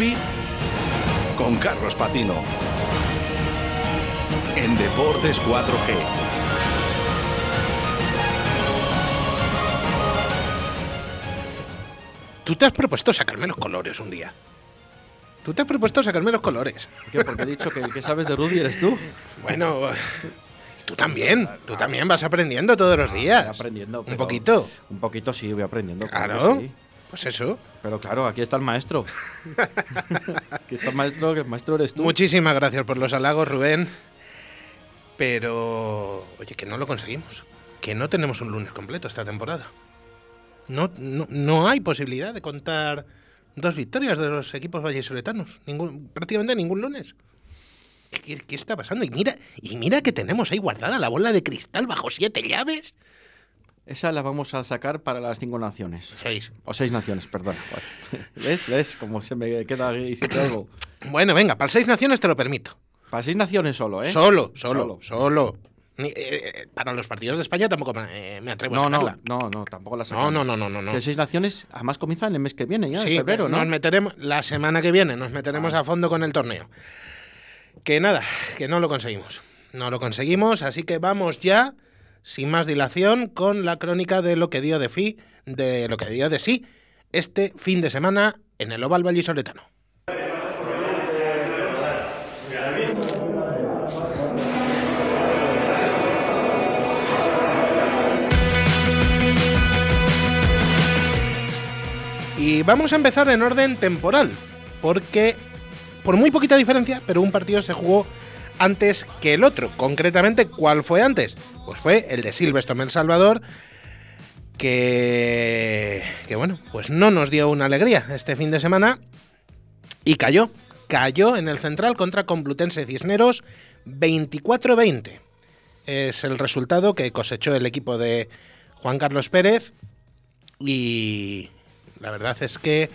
rugby con Carlos Patino. En Deportes 4G. Tú te has propuesto sacarme los colores un día. Tú te has propuesto sacarme los colores. ¿Qué? Porque he dicho que, que sabes de Rudy eres tú. Bueno, tú también. Tú también vas aprendiendo todos los días. Voy aprendiendo. Un poquito. Un poquito sí, voy aprendiendo. claro Claro. sí. Pues eso. Pero claro, aquí está el maestro. aquí está el maestro, que el maestro eres tú. Muchísimas gracias por los halagos, Rubén. Pero, oye, que no lo conseguimos. Que no tenemos un lunes completo esta temporada. No, no, no hay posibilidad de contar dos victorias de los equipos vallesoletanos. Ningún, prácticamente ningún lunes. ¿Qué, qué está pasando? Y mira, y mira que tenemos ahí guardada la bola de cristal bajo siete llaves. Esa la vamos a sacar para las cinco naciones. Seis. O seis naciones, perdón. ¿Ves? ¿Ves? Como se me queda ahí siempre algo. Bueno, venga, para seis naciones te lo permito. Para seis naciones solo, ¿eh? Solo, solo, Solo. solo. Eh, eh, para los partidos de España tampoco me, eh, me atrevo No, a no, sacarla. no, no, tampoco la No, sacamos. no, no, no, no. no. Que seis naciones, además comienzan el mes que viene, ya, en Sí, febrero, ¿no? nos meteremos la semana que viene, nos meteremos a fondo con el torneo. Que nada, que no lo conseguimos. No lo conseguimos, así que vamos ya, sin más dilación, con la crónica de lo que dio de fi, de lo que dio de sí este fin de semana en el Oval Vallisoletano. Y vamos a empezar en orden temporal, porque por muy poquita diferencia, pero un partido se jugó antes que el otro. Concretamente, ¿cuál fue antes? Pues fue el de Silverstone El Salvador, que, que bueno, pues no nos dio una alegría este fin de semana y cayó. Cayó en el central contra Complutense Cisneros 24-20. Es el resultado que cosechó el equipo de Juan Carlos Pérez y la verdad es que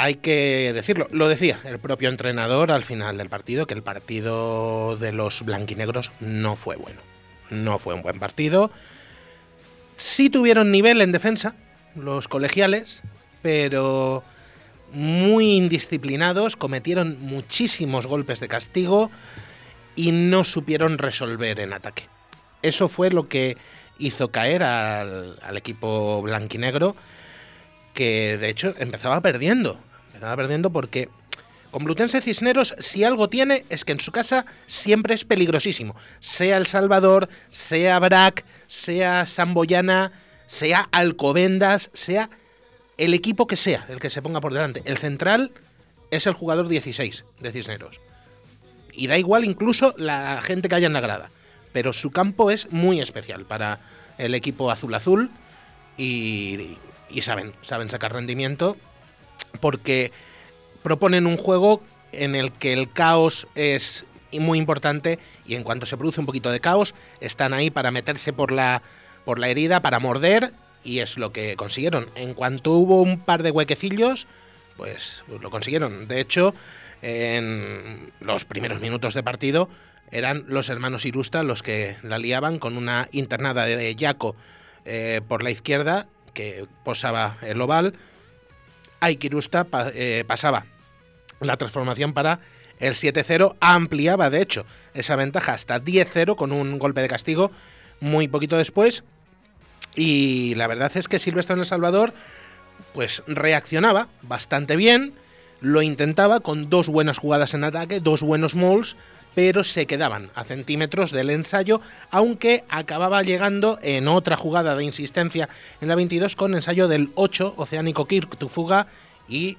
hay que decirlo, lo decía el propio entrenador al final del partido, que el partido de los blanquinegros no fue bueno. No fue un buen partido. Sí tuvieron nivel en defensa, los colegiales, pero muy indisciplinados, cometieron muchísimos golpes de castigo y no supieron resolver en ataque. Eso fue lo que hizo caer al, al equipo blanquinegro, que de hecho empezaba perdiendo. Empezaba perdiendo porque Complutense Cisneros, si algo tiene, es que en su casa siempre es peligrosísimo. Sea El Salvador, sea Brac, sea Samboyana, sea Alcobendas, sea el equipo que sea, el que se ponga por delante. El central es el jugador 16 de Cisneros. Y da igual incluso la gente que haya en la grada. Pero su campo es muy especial para el equipo azul-azul y, y saben, saben sacar rendimiento porque proponen un juego en el que el caos es muy importante y en cuanto se produce un poquito de caos están ahí para meterse por la, por la herida, para morder y es lo que consiguieron. En cuanto hubo un par de huequecillos, pues lo consiguieron. De hecho, en los primeros minutos de partido eran los hermanos Irusta los que la liaban con una internada de Yaco eh, por la izquierda que posaba el oval. Aikirusta eh, pasaba la transformación para el 7-0, ampliaba de hecho esa ventaja hasta 10-0 con un golpe de castigo muy poquito después. Y la verdad es que Silvestre en El Salvador pues reaccionaba bastante bien, lo intentaba con dos buenas jugadas en ataque, dos buenos molds, pero se quedaban a centímetros del ensayo, aunque acababa llegando en otra jugada de insistencia en la 22 con ensayo del 8 Oceánico Kirk Tufuga y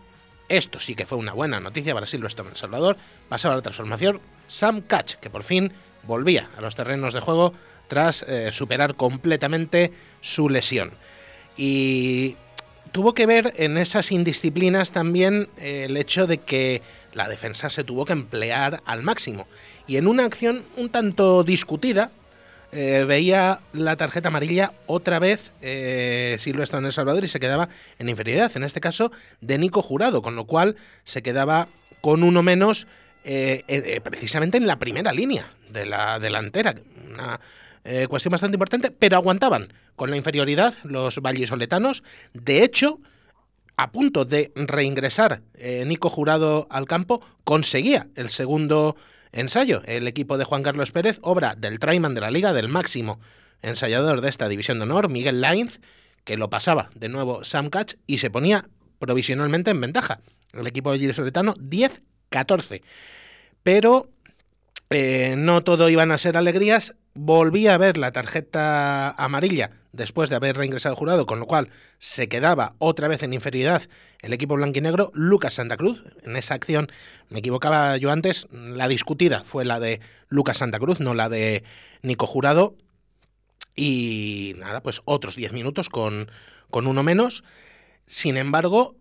esto sí que fue una buena noticia para Silverstone en El Salvador, pasaba la transformación Sam Catch, que por fin volvía a los terrenos de juego tras eh, superar completamente su lesión. Y tuvo que ver en esas indisciplinas también eh, el hecho de que la defensa se tuvo que emplear al máximo. Y en una acción un tanto discutida, eh, veía la tarjeta amarilla otra vez eh, Silvestre en El Salvador y se quedaba en inferioridad, en este caso de Nico Jurado, con lo cual se quedaba con uno menos eh, eh, precisamente en la primera línea de la delantera. Una cuestión bastante importante, pero aguantaban con la inferioridad los vallisoletanos. De hecho, a punto de reingresar eh, Nico Jurado al campo, conseguía el segundo ensayo. El equipo de Juan Carlos Pérez, obra del Traiman de la Liga, del máximo ensayador de esta división de honor, Miguel Lainz, que lo pasaba de nuevo Sam Catch y se ponía provisionalmente en ventaja. El equipo de Soletano 10-14. Pero eh, no todo iban a ser alegrías. Volví a ver la tarjeta amarilla después de haber reingresado el jurado, con lo cual se quedaba otra vez en inferioridad el equipo blanquinegro. Lucas Santa Cruz, en esa acción, me equivocaba yo antes, la discutida fue la de Lucas Santa Cruz, no la de Nico Jurado. Y nada, pues otros 10 minutos con, con uno menos. Sin embargo,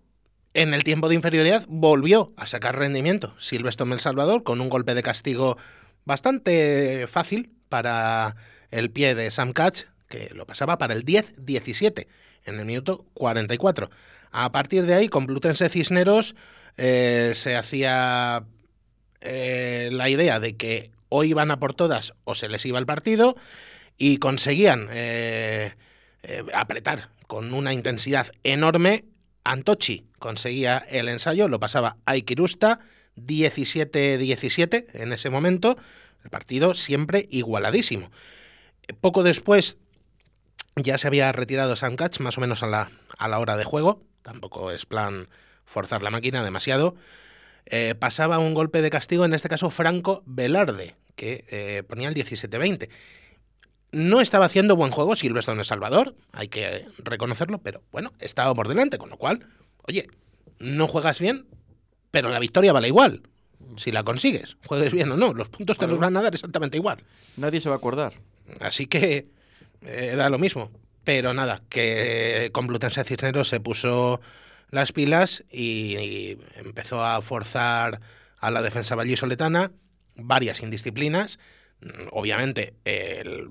en el tiempo de inferioridad volvió a sacar rendimiento Silvestre El Salvador con un golpe de castigo bastante fácil para el pie de Sam Catch, que lo pasaba para el 10-17 en el minuto 44. A partir de ahí, con Plutense Cisneros eh, se hacía eh, la idea de que o iban a por todas o se les iba el partido y conseguían eh, apretar con una intensidad enorme. Antochi conseguía el ensayo, lo pasaba a Ikirusta, 17-17 en ese momento, el partido siempre igualadísimo. Poco después ya se había retirado Sam Catch, más o menos a la, a la hora de juego, tampoco es plan forzar la máquina demasiado. Eh, pasaba un golpe de castigo, en este caso Franco Velarde, que eh, ponía el 17-20. No estaba haciendo buen juego Silvestre en El Salvador, hay que reconocerlo, pero bueno, estaba por delante, con lo cual, oye, no juegas bien, pero la victoria vale igual. Si la consigues, juegues bien o no, los puntos te los van a dar exactamente igual. Nadie se va a acordar. Así que eh, da lo mismo. Pero nada, que Complutense Cisneros se puso las pilas y, empezó a forzar a la defensa vallisoletana varias indisciplinas. Obviamente, el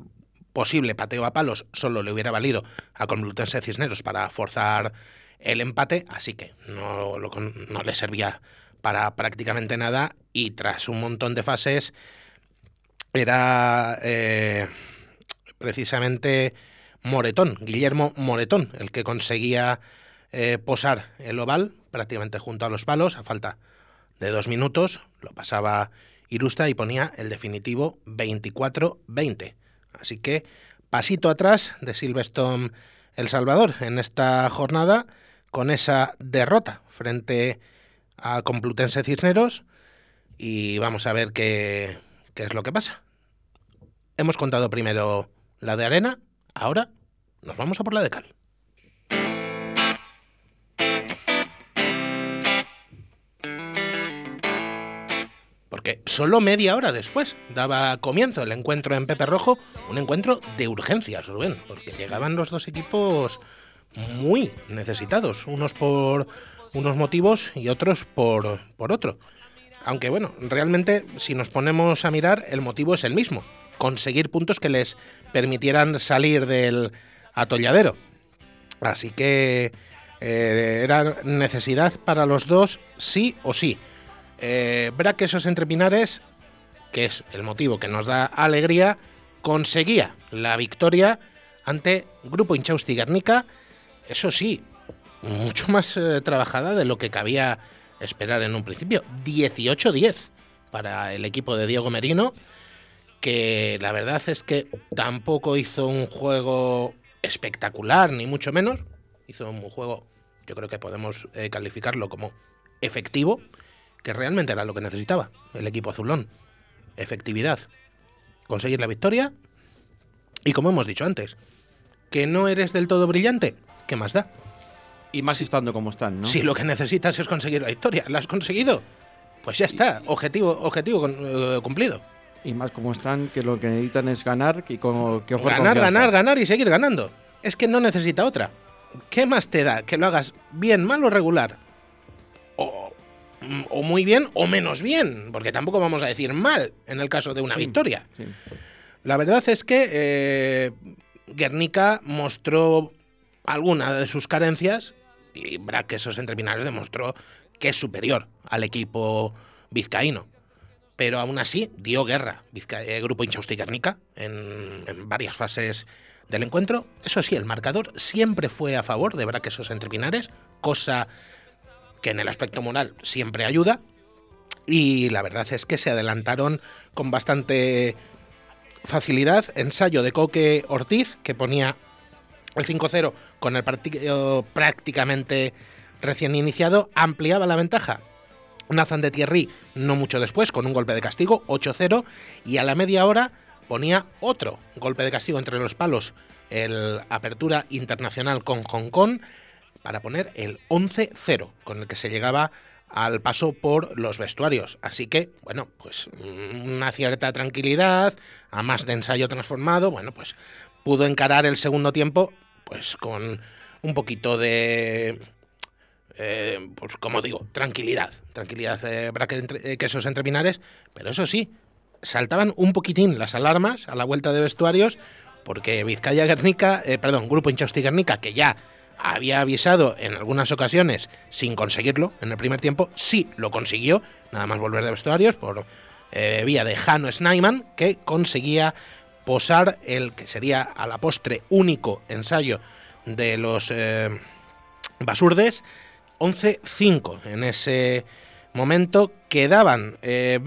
posible pateo a palos solo le hubiera valido a Complutense Cisneros para forzar el empate, así que no, no le servía para prácticamente nada y tras un montón de fases era eh, precisamente Moretón, Guillermo Moretón, el que conseguía eh, posar el oval prácticamente junto a los palos a falta de dos minutos, lo pasaba Irusta y ponía el definitivo 24-20. Así que pasito atrás de Silverstone El Salvador en esta jornada con esa derrota frente a Complutense Cisneros y vamos a ver qué, qué es lo que pasa. Hemos contado primero la de arena, ahora nos vamos a por la de cal. Porque solo media hora después daba comienzo el encuentro en Pepe Rojo, un encuentro de urgencias, Rubén, porque llegaban los dos equipos muy necesitados, unos por unos motivos y otros por, por otro. Aunque bueno, realmente si nos ponemos a mirar, el motivo es el mismo, conseguir puntos que les permitieran salir del atolladero. Así que eh, era necesidad para los dos, sí o sí. Eh, esos Entrepinares, que es el motivo que nos da alegría, conseguía la victoria ante Grupo Inchausti Guernica, eso sí, mucho más eh, trabajada de lo que cabía esperar en un principio. 18-10 para el equipo de Diego Merino que la verdad es que tampoco hizo un juego espectacular, ni mucho menos. Hizo un juego, yo creo que podemos eh, calificarlo como efectivo, que realmente era lo que necesitaba el equipo azulón. Efectividad. Conseguir la victoria. Y como hemos dicho antes, que no eres del todo brillante, ¿qué más da? Y más estando como están, ¿no? Si lo que necesitas es conseguir la victoria, ¿la has conseguido? Pues ya está, objetivo, objetivo eh, cumplido. Y más como están, que lo que necesitan es ganar y como que Ganar, ganar, ganar y seguir ganando. Es que no necesita otra. ¿Qué más te da que lo hagas bien, mal o regular? O, muy bien o menos bien, porque tampoco vamos a decir mal en el caso de una victoria. La verdad es que eh, Guernica mostró alguna de sus carencias y esos Entrepinares demostró que es superior al equipo vizcaíno pero aún así dio guerra el eh, Grupo Inchausti Guernica en, en, varias fases del encuentro. Eso sí, el marcador siempre fue a favor de Braquesos Entrepinares, cosa que en el aspecto moral siempre ayuda. Y la verdad es que se adelantaron con bastante facilidad. Ensayo de Coque Ortiz, que ponía el 5-0 con el partido prácticamente recién iniciado, ampliaba la ventaja. Nathan de Thierry, no mucho después, con un golpe de castigo, 8-0, y a la media hora ponía otro golpe de castigo entre los palos, el Apertura Internacional con Hong Kong, para poner el 11-0, con el que se llegaba al paso por los vestuarios. Así que, bueno, pues una cierta tranquilidad, a más de ensayo transformado, bueno, pues pudo encarar el segundo tiempo, pues con un poquito de eh, pues como digo, tranquilidad, tranquilidad eh, para que, eh, esos entrepinares, pero eso sí, saltaban un poquitín las alarmas a la vuelta de vestuarios, porque Vizcaya Guernica, perdón, Grupo Inchausti Guernica, que ya había avisado en algunas ocasiones sin conseguirlo en el primer tiempo, sí lo consiguió, nada más volver de vestuarios, por vía de Jano Snaiman, que conseguía posar el que sería a la postre único ensayo de los Basurdes 11-5 en ese momento. Quedaban 20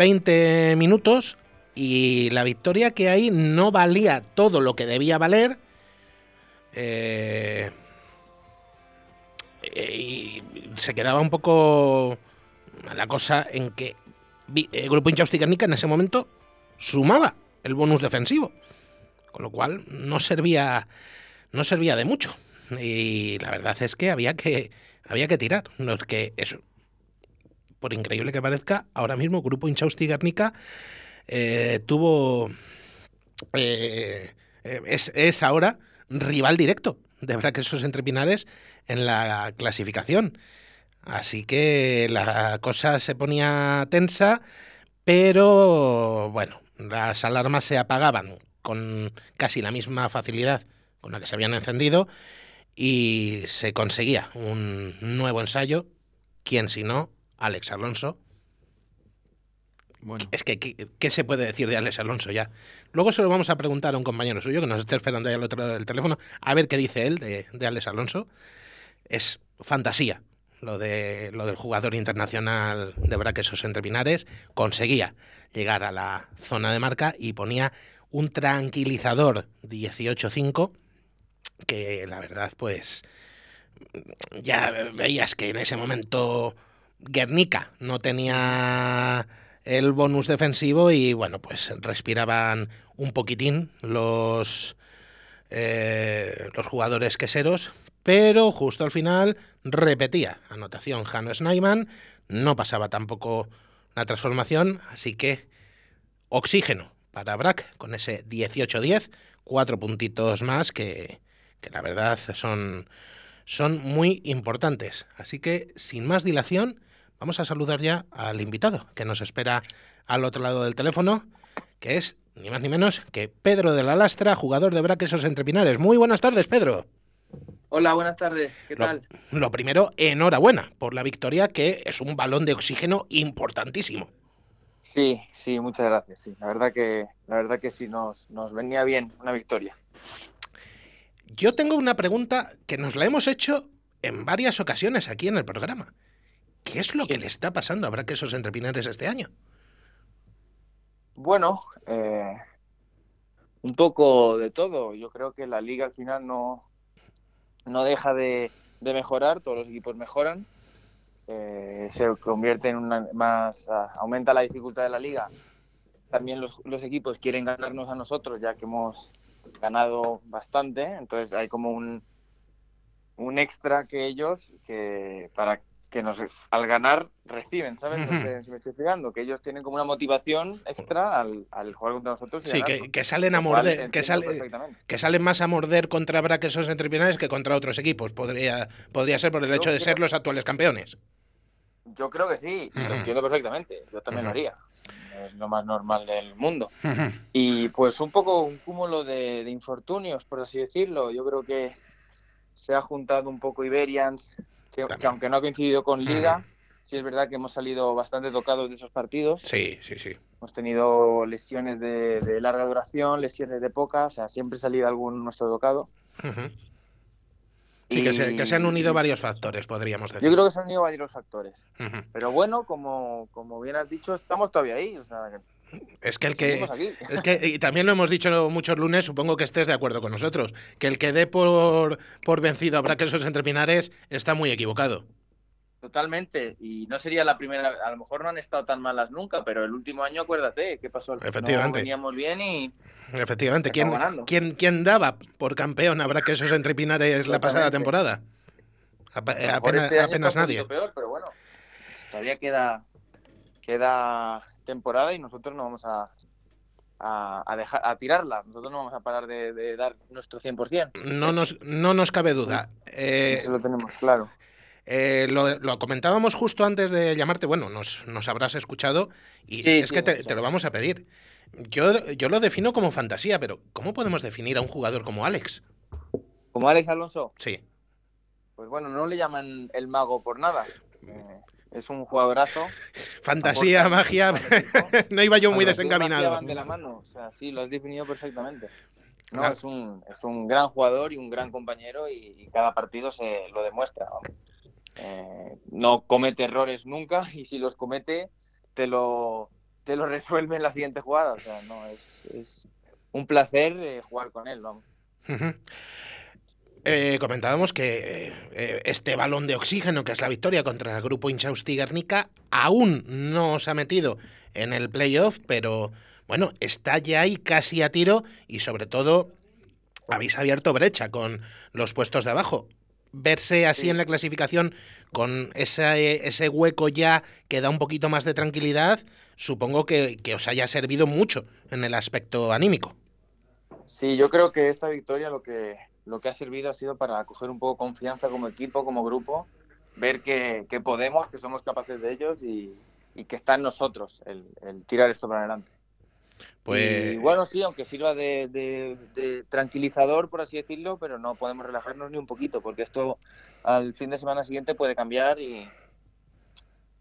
eh, minutos y la victoria que hay no valía todo lo que debía valer. Eh, eh, y se quedaba un poco la cosa en que el grupo Inchausti en ese momento sumaba el bonus defensivo. Con lo cual no servía, no servía de mucho. Y la verdad es que había que, había que tirar. No es que eso, por increíble que parezca, ahora mismo Grupo Inchausti Guernica eh, tuvo. Eh, eh, es, ahora rival directo de Braquesos entre Pinares en la clasificación. Así que la cosa se ponía tensa, pero bueno, las alarmas se apagaban con casi la misma facilidad con la que se habían encendido y se conseguía un nuevo ensayo. ¿Quién si no? Alex Alonso. Bueno. Es que, ¿qué, se puede decir de Alex Alonso ya? Luego se lo vamos a preguntar a un compañero suyo que nos está esperando ahí al otro lado del teléfono, a ver qué dice él de, de Alex Alonso. Es fantasía lo, de, lo del jugador internacional de Braquesos entre Pinares. Conseguía llegar a la zona de marca y ponía un tranquilizador 18-5 que la verdad, pues ya veías que en ese momento Guernica no tenía el bonus defensivo y bueno, pues respiraban un poquitín los, eh, los jugadores queseros, pero justo al final repetía. Anotación Jano Snyman, no pasaba tampoco la transformación, así que oxígeno para Brack con ese 18-10, cuatro puntitos más que, que la verdad son, son muy importantes. Así que, sin más dilación, vamos a saludar ya al invitado que nos espera al otro lado del teléfono, que es ni más ni menos que Pedro de la Lastra, jugador de Braquesos entre Pinares. Muy buenas tardes, Pedro. Hola, buenas tardes. ¿Qué tal? Lo primero, enhorabuena por la victoria, que es un balón de oxígeno importantísimo. Sí, sí, muchas gracias. Sí, la verdad que, la verdad que sí nos, nos venía bien una victoria. Yo tengo una pregunta que nos la hemos hecho en varias ocasiones aquí en el programa. ¿Qué es lo que le está pasando a Braquesos entre Pinares este año? Bueno, eh, un poco de todo. Yo creo que la liga al final no, no deja de, mejorar, todos los equipos mejoran. Eh, se convierte en una más. aumenta la dificultad de la liga. También los, los equipos quieren ganarnos a nosotros, ya que hemos ganado bastante, entonces hay como un, un extra que ellos que para que nos al ganar reciben, ¿sabes? si me estoy explicando, que ellos tienen como una motivación extra al, al jugar contra nosotros. sí, que, salen a morder, que, que salen más a morder contra Braquesos entrepinares que contra otros equipos. Podría, podría ser por el hecho de ser los actuales campeones. Yo creo que sí, lo entiendo perfectamente. Yo también lo haría es lo más normal del mundo. Y pues un poco un cúmulo de, infortunios, por así decirlo. Yo creo que se ha juntado un poco Iberians, que, aunque no ha coincidido con Liga, sí es verdad que hemos salido bastante tocados de esos partidos. Sí, sí, sí. Hemos tenido lesiones de, larga duración, lesiones de poca, o sea, siempre ha salido algún nuestro tocado. Sí, que se, que se han unido varios factores, podríamos decir. Yo creo que se han unido varios factores. Pero bueno, como, como bien has dicho, estamos todavía ahí. O sea, que Es que el que. Es que, y también lo hemos dicho muchos lunes, supongo que estés de acuerdo con nosotros, que el que dé por, por vencido a Braquesos entre Pinares está muy equivocado. Totalmente. Y no sería la primera. A lo mejor no han estado tan malas nunca, pero el último año, acuérdate, ¿qué pasó? No Efectivamente. veníamos bien y. Efectivamente, ¿quién, quién, quién daba por campeón a Braquesos entre Pinares la pasada temporada? Apenas este apenas nadie. poquito peor, pero bueno, todavía queda, queda temporada y nosotros no vamos a, a, a dejar, a tirarla. Nosotros no vamos a parar de, de dar nuestro 100%. No nos, no nos cabe duda. Eh, Eso lo tenemos claro. Eh, lo, lo comentábamos justo antes de llamarte, bueno, nos, nos habrás escuchado y Sí, es sí, que te, lo vamos a pedir. Yo, yo lo defino como fantasía, pero ¿cómo podemos definir a un jugador como Alex? Como Alex Alonso, Sí, pues bueno, no le llaman el mago por nada. Eh, es un jugadorazo. fantasía, Aporta magia, no iba yo muy desencaminado. van de la mano, o sea, sí, lo has definido perfectamente. No, Claro. es, un, es un gran jugador y un gran compañero y, y cada partido se lo demuestra. vamos. Eh, no comete errores nunca y si los comete te lo, te lo resuelve en la siguiente jugada. O sea, no, es, un placer eh, jugar con él. Eh, comentábamos que este balón de oxígeno, que es la victoria contra el grupo Inchausti Guernica, aún no se ha metido en el playoff, pero bueno, está ya ahí casi a tiro y sobre todo habéis abierto brecha con los puestos de abajo. Verse así Sí. en la clasificación con ese, ese hueco ya que da un poquito más de tranquilidad, supongo que, que os haya servido mucho en el aspecto anímico. Sí, yo creo que esta victoria lo que, lo que ha servido ha sido para coger un poco confianza como equipo, como grupo, ver que, que podemos, que somos capaces de ellos y, y que está en nosotros el, el tirar esto para adelante. Pues Y bueno, sí, aunque sirva de, de- de tranquilizador, por así decirlo, pero no podemos relajarnos ni un poquito, porque esto al fin de semana siguiente puede cambiar y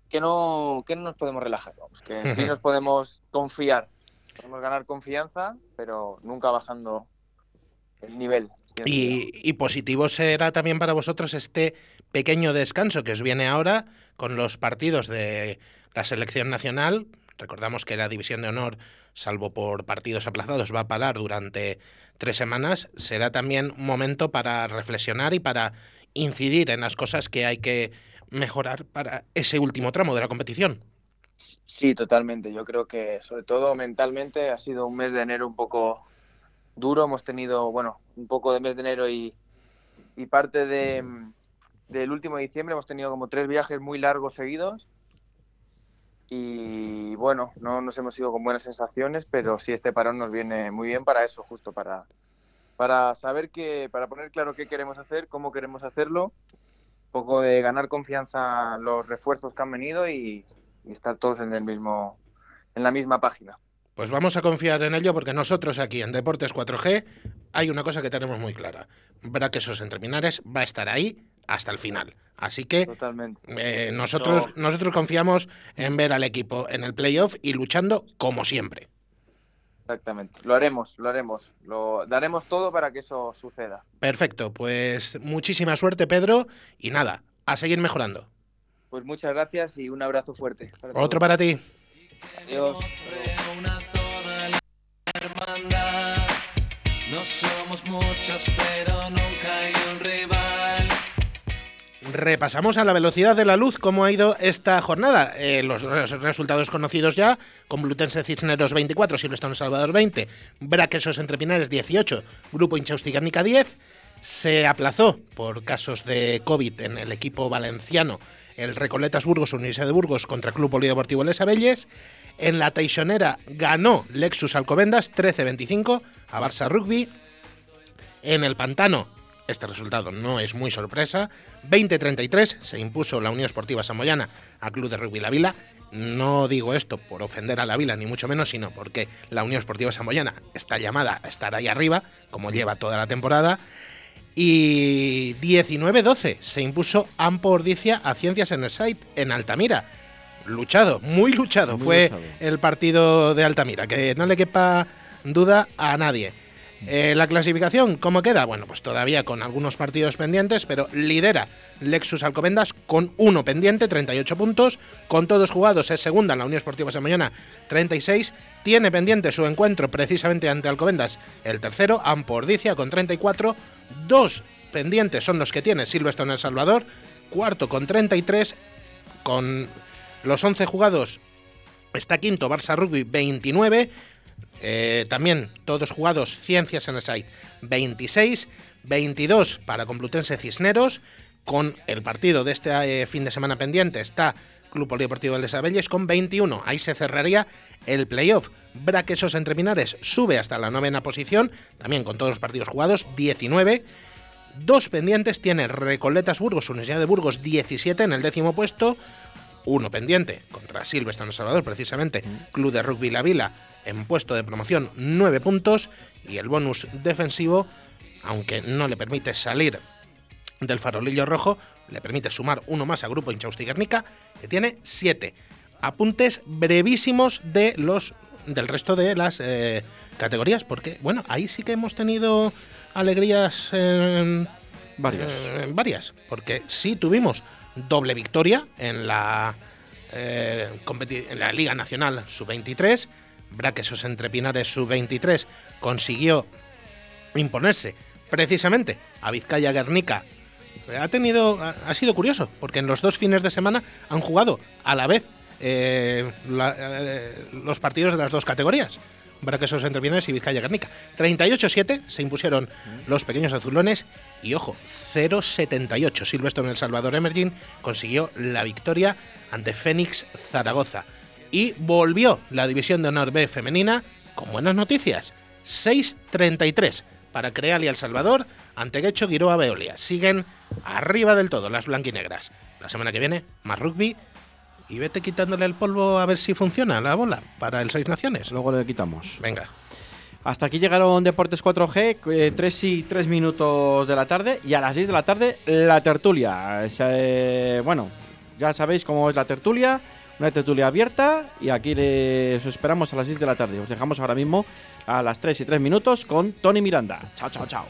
que no, que no nos podemos relajar, vamos, que sí nos podemos confiar, podemos ganar confianza, pero nunca bajando el nivel. Y, y positivo será también para vosotros este pequeño descanso que os viene ahora con los partidos de la selección nacional. Recordamos que la división de honor, salvo por partidos aplazados, va a parar durante tres semanas. Será también un momento para reflexionar y para incidir en las cosas que hay que mejorar para ese último tramo de la competición. Sí, totalmente. Yo creo que sobre todo mentalmente ha sido un mes de enero un poco duro. Hemos tenido, bueno, un poco de mes de enero y, parte de, del último diciembre. Hemos tenido como tres viajes muy largos seguidos. Y bueno, no nos hemos ido con buenas sensaciones, pero sí este parón nos viene muy bien para eso, justo para, para saber que, para poner claro qué queremos hacer, cómo queremos hacerlo, un poco de ganar confianza los refuerzos que han venido y, y estar todos en el mismo en la misma página. Pues vamos a confiar en ello porque nosotros aquí en Deportes 4G hay una cosa que tenemos muy clara. Braquesos entre Pinares va a estar ahí hasta el final. Así que Totalmente. eh, nosotros, nosotros confiamos en ver al equipo en el playoff y luchando como siempre. Exactamente. Lo haremos, lo haremos. Lo daremos todo para que eso suceda. Perfecto, pues muchísima suerte Pedro y nada, a seguir mejorando. Pues muchas gracias y un abrazo fuerte. para Otro todos. para ti. Adiós. Reúna toda la hermandad. No somos muchos, pero nunca hay un rival. Repasamos a la velocidad de la luz cómo ha ido esta jornada. Eh, los, resultados conocidos ya, Complutense Cisneros 24, Silvestre Salvador 20, Braquesos Entre Pinares 18, Grupo Inchausti Guernica 10. Se aplazó por casos de COVID en el equipo valenciano el Recoletas Burgos Universidad de Burgos contra Club Polideportivo Les Abelles. En la Teixonera ganó Lexus Alcobendas 13-25 a Barça Rugby. En el Pantano, este resultado no es muy sorpresa, 20-33 se impuso la Unión Esportiva Samoyana a Club de Rugby La Vila. No digo esto por ofender a la Vila, ni mucho menos, sino porque la Unión Esportiva Samoyana está llamada a estar ahí arriba, como lleva toda la temporada. Y 19-12 se impuso Ampo Ordicia a Ciencias en el Site en Altamira. Luchado, muy luchado Muy fue luchado. el partido de Altamira, que no le quepa duda a nadie. Eh, la clasificación, ¿cómo queda? Bueno, pues todavía con algunos partidos pendientes, pero lidera Lexus Alcobendas con uno pendiente, 38 puntos. Con todos jugados es segunda en la Unión Esportiva Mañana, 36. Tiene pendiente su encuentro precisamente ante Alcobendas, el tercero, Ampordicia con 34. Dos pendientes son los que tiene Silvestre El Salvador, cuarto con 33. Con los 11 jugados está quinto Barça Rugby 29. Eh, también todos jugados Ciencias en el site 26, 22 para Complutense Cisneros. Con el partido de este eh, fin de semana pendiente está Club Polideportivo de Les Abelles con 21. Ahí se cerraría el playoff. Braquesos entre Pinares sube hasta la novena posición, también con todos los partidos jugados, 19. Dos pendientes tiene Recoletas Burgos, Universidad de Burgos, 17 en el décimo puesto. Uno pendiente contra Silvestre en El Salvador, precisamente, Club de Rugby La Vila, en puesto de promoción 9 puntos y el bonus defensivo, aunque no le permite salir del farolillo rojo, le permite sumar uno más a Grupo Inchausti Guernica, que tiene 7. Apuntes brevísimos de los del resto de las eh, categorías, porque bueno, ahí sí que hemos tenido alegrías en Varios. eh, varias, porque sí tuvimos doble victoria en la, eh, en la Liga Nacional Sub-23. Braquesos entre Pinares Sub-23 consiguió imponerse precisamente a Vizcaya Guernica. Ha tenido, ha, sido curioso, porque en los dos fines de semana han jugado a la vez eh, eh, los partidos de las dos categorías. Braquesos entre Pinares y Vizcaya Guernica. 38-7 se impusieron los pequeños azulones y ojo, 0-78. Silvestre en El Salvador Emerging consiguió la victoria ante Fénix Zaragoza. Y volvió la división de honor B femenina con buenas noticias. 6-33 para Creal y El Salvador ante Guecho Guiroa Veolia. Siguen arriba del todo las blanquinegras. La semana que viene, más rugby. Y vete quitándole el polvo a ver si funciona la bola para el Seis Naciones. Luego le quitamos. Venga. Hasta aquí llegaron Deportes 4G, 3 y 3 minutos de la tarde. Y a las 6 de la tarde, la tertulia. Es, eh, bueno, ya sabéis cómo es la tertulia. Una tertulia abierta. Y aquí les esperamos a las 6 de la tarde. Os dejamos ahora mismo a las 3 y 3 minutos con Tony Miranda. Chao, chao, chao.